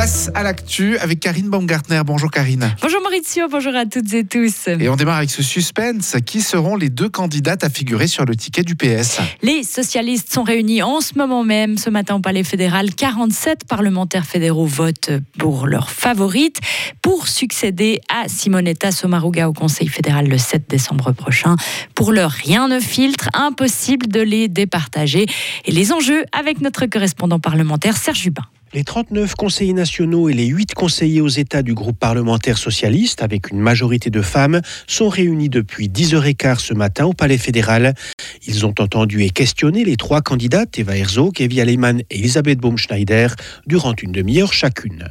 Place à l'actu avec Karine Baumgartner. Bonjour Karine. Bonjour Maurizio, bonjour à toutes et tous. Et on démarre avec ce suspense. Qui seront les deux candidates à figurer sur le ticket du PS Les socialistes sont réunis en ce moment même. Ce matin au Palais fédéral, 47 parlementaires fédéraux votent pour leur favorite pour succéder à Simonetta Sommaruga au Conseil fédéral le 7 décembre prochain. Pour leur rien ne filtre, impossible de les départager. Et les enjeux avec notre correspondant parlementaire Serge Jubin. Les 39 conseillers nationaux et les 8 conseillers aux États du groupe parlementaire socialiste, avec une majorité de femmes, sont réunis depuis 10h15 ce matin au Palais fédéral. Ils ont entendu et questionné les trois candidates, Eva Herzog, Evi Alemann et Elisabeth Baumschneider, durant une demi-heure chacune.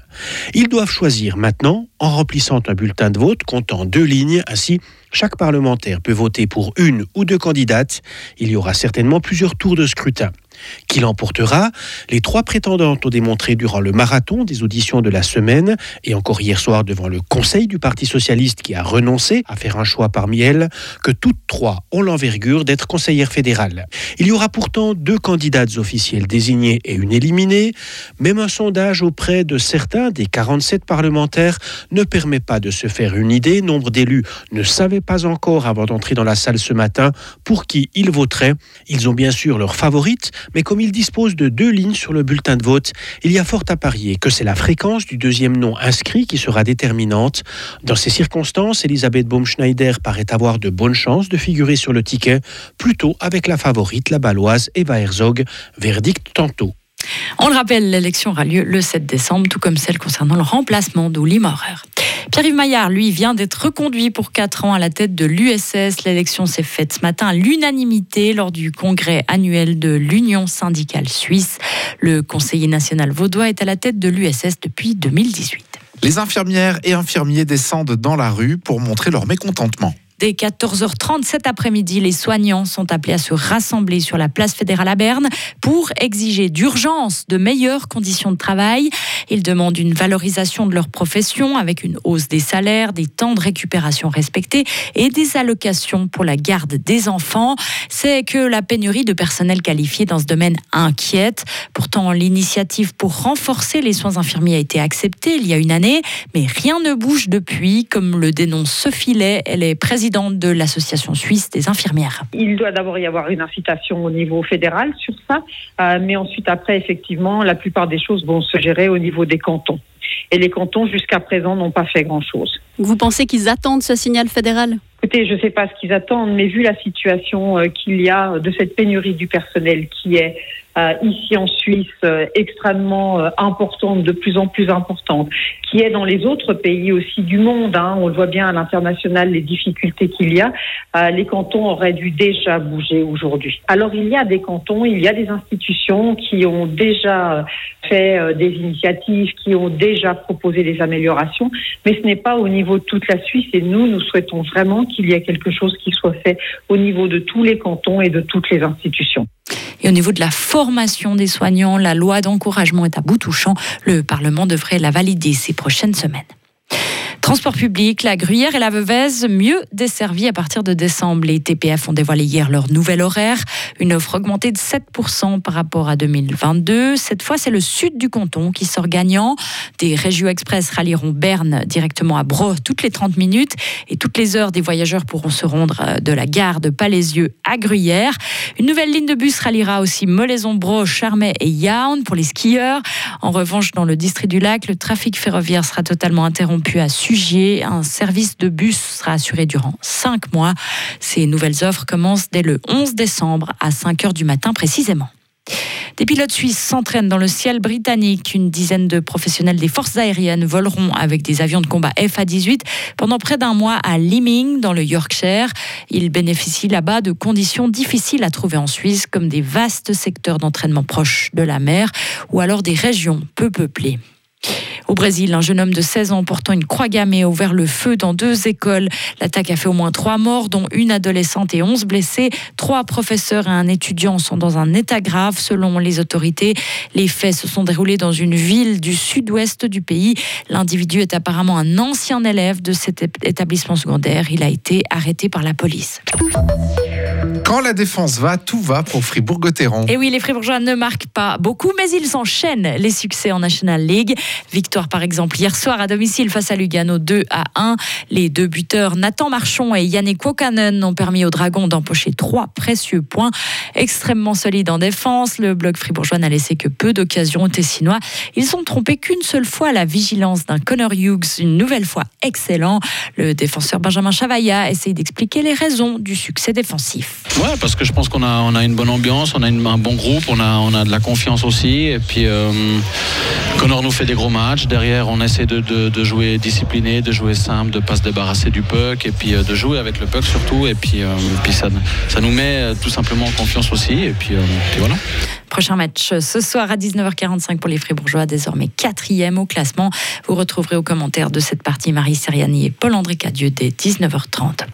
Ils doivent choisir maintenant, en remplissant un bulletin de vote comptant deux lignes, ainsi chaque parlementaire peut voter pour une ou deux candidates. Il y aura certainement plusieurs tours de scrutin. Qui l'emportera Les trois prétendantes ont démontré durant le marathon des auditions de la semaine et encore hier soir devant le Conseil du Parti socialiste qui a renoncé à faire un choix parmi elles que toutes trois ont l'envergure d'être conseillères fédérales. Il y aura pourtant deux candidates officielles désignées et une éliminée. Même un sondage auprès de certains des 47 parlementaires ne permet pas de se faire une idée. Nombre d'élus ne savaient pas encore avant d'entrer dans la salle ce matin pour qui ils voteraient. Ils ont bien sûr leurs favorites, mais comme il dispose de deux lignes sur le bulletin de vote, il y a fort à parier que c'est la fréquence du deuxième nom inscrit qui sera déterminante. Dans ces circonstances, Elisabeth Baumschneider paraît avoir de bonnes chances de figurer sur le ticket, plutôt avec la favorite, la baloise Eva Herzog. Verdict tantôt. On le rappelle, l'élection aura lieu le 7 décembre, tout comme celle concernant le remplacement d'Uli Maurer. Pierre-Yves Maillard, lui, vient d'être reconduit pour 4 ans à la tête de l'USS. L'élection s'est faite ce matin à l'unanimité lors du congrès annuel de l'Union syndicale suisse. Le conseiller national vaudois est à la tête de l'USS depuis 2018. Les infirmières et infirmiers descendent dans la rue pour montrer leur mécontentement. Dès 14h30 cet après-midi, les soignants sont appelés à se rassembler sur la place fédérale à Berne pour exiger d'urgence de meilleures conditions de travail. Ils demandent une valorisation de leur profession avec une hausse des salaires, des temps de récupération respectés et des allocations pour la garde des enfants. C'est que la pénurie de personnel qualifié dans ce domaine inquiète. Pourtant, l'initiative pour renforcer les soins infirmiers a été acceptée il y a une année, mais rien ne bouge depuis, comme le dénonce Sophie Lay. Elle est présidente de l'Association suisse des infirmières. Il doit d'abord y avoir une incitation au niveau fédéral sur ça, euh, mais ensuite après, effectivement, la plupart des choses vont se gérer au niveau des cantons. Et les cantons, jusqu'à présent, n'ont pas fait grand-chose. Vous pensez qu'ils attendent ce signal fédéral? Écoutez, je ne sais pas ce qu'ils attendent, mais vu la situation euh, qu'il y a de cette pénurie du personnel qui est ici en Suisse euh, extrêmement euh, importante, de plus en plus importante, qui est dans les autres pays aussi du monde. Hein, on le voit bien à l'international, les difficultés qu'il y a. les cantons auraient dû déjà bouger aujourd'hui. Alors il y a des cantons, il y a des institutions qui ont déjà fait des initiatives, qui ont déjà proposé des améliorations, mais ce n'est pas au niveau de toute la Suisse et nous, nous souhaitons vraiment qu'il y ait quelque chose qui soit fait au niveau de tous les cantons et de toutes les institutions. Et au niveau de la formation des soignants, la loi d'encouragement est à bout touchant. Le Parlement devrait la valider ces prochaines semaines. Transport public, la Gruyère et la Veuvez mieux desservis à partir de décembre. Les TPF ont dévoilé hier leur nouvel horaire, une offre augmentée de 7% par rapport à 2022. Cette fois, c'est le sud du canton qui sort gagnant. Des Régio Express rallieront Berne directement à Bro toutes les 30 minutes et toutes les heures des voyageurs pourront se rendre de la gare de Palaisieux à Gruyère. Une nouvelle ligne de bus ralliera aussi Molaison, Bro, Charmet et Yaound pour les skieurs. En revanche, dans le district du lac, le trafic ferroviaire sera totalement interrompu à Sujet un service de bus sera assuré durant cinq mois. Ces nouvelles offres commencent dès le 11 décembre à 5 heures du matin précisément. Des pilotes suisses s'entraînent dans le ciel britannique. Une dizaine de professionnels des forces aériennes voleront avec des avions de combat FA-18 pendant près d'un mois à Liming, dans le Yorkshire. Ils bénéficient là-bas de conditions difficiles à trouver en Suisse, comme des vastes secteurs d'entraînement proches de la mer ou alors des régions peu peuplées. Au Brésil, un jeune homme de 16 ans portant une croix gammée a ouvert le feu dans deux écoles. L'attaque a fait au moins trois morts, dont une adolescente et 11 blessés. Trois professeurs et un étudiant sont dans un état grave selon les autorités. Les faits se sont déroulés dans une ville du sud-ouest du pays. L'individu est apparemment un ancien élève de cet établissement secondaire. Il a été arrêté par la police. Quand la défense va, tout va pour Fribourg-Gotteron. Et oui, les Fribourgeois ne marquent pas beaucoup, mais ils enchaînent les succès en National League. Victoire par exemple hier soir à domicile face à Lugano 2 à 1. Les deux buteurs Nathan Marchon et Yannick Wokanen ont permis aux Dragons d'empocher trois précieux points. Extrêmement solide en défense, le bloc fribourgeois n'a laissé que peu d'occasions aux Tessinois. Ils sont trompés qu'une seule fois la vigilance d'un Connor Hughes, une nouvelle fois excellent. Le défenseur Benjamin Chavaya essaye d'expliquer les raisons du succès défensif. Ouais, parce que je pense qu'on a, on a une bonne ambiance, on a un bon groupe, on a, on a de la confiance aussi. Et puis, euh, Connor nous fait des gros matchs. Derrière, on essaie de, jouer discipliné, de jouer simple, de pas se débarrasser du puck et puis euh, de jouer avec le puck surtout. Et puis, euh, ça, ça nous met euh, tout simplement en confiance aussi. Et puis, puis voilà. Prochain match ce soir à 19h45 pour les Fribourgeois, désormais quatrième au classement. Vous retrouverez aux commentaires de cette partie Marie Seriani et Paul-André Cadieux dès 19h30.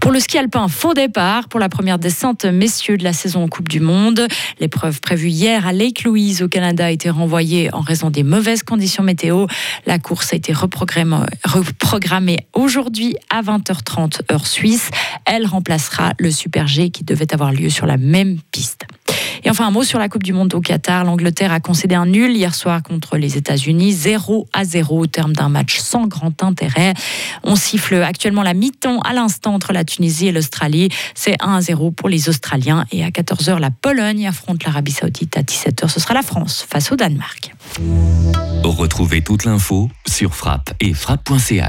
Pour le ski alpin, faux départ pour la première descente messieurs de la saison en Coupe du Monde. L'épreuve prévue hier à Lake Louise au Canada a été renvoyée en raison des mauvaises conditions météo. La course a été reprogrammée aujourd'hui à 20h30 heure suisse. Elle remplacera le Super G qui devait avoir lieu sur la même piste. Et enfin, un mot sur la Coupe du Monde au Qatar. L'Angleterre a concédé un nul hier soir contre les États-Unis, 0 à 0 au terme d'un match sans grand intérêt. On siffle actuellement la mi-temps à l'instant entre la Tunisie et l'Australie. C'est 1 à 0 pour les Australiens. Et à 14h, la Pologne affronte l'Arabie Saoudite. À 17h, ce sera la France face au Danemark. Retrouvez toute l'info sur frappe et frappe.ch.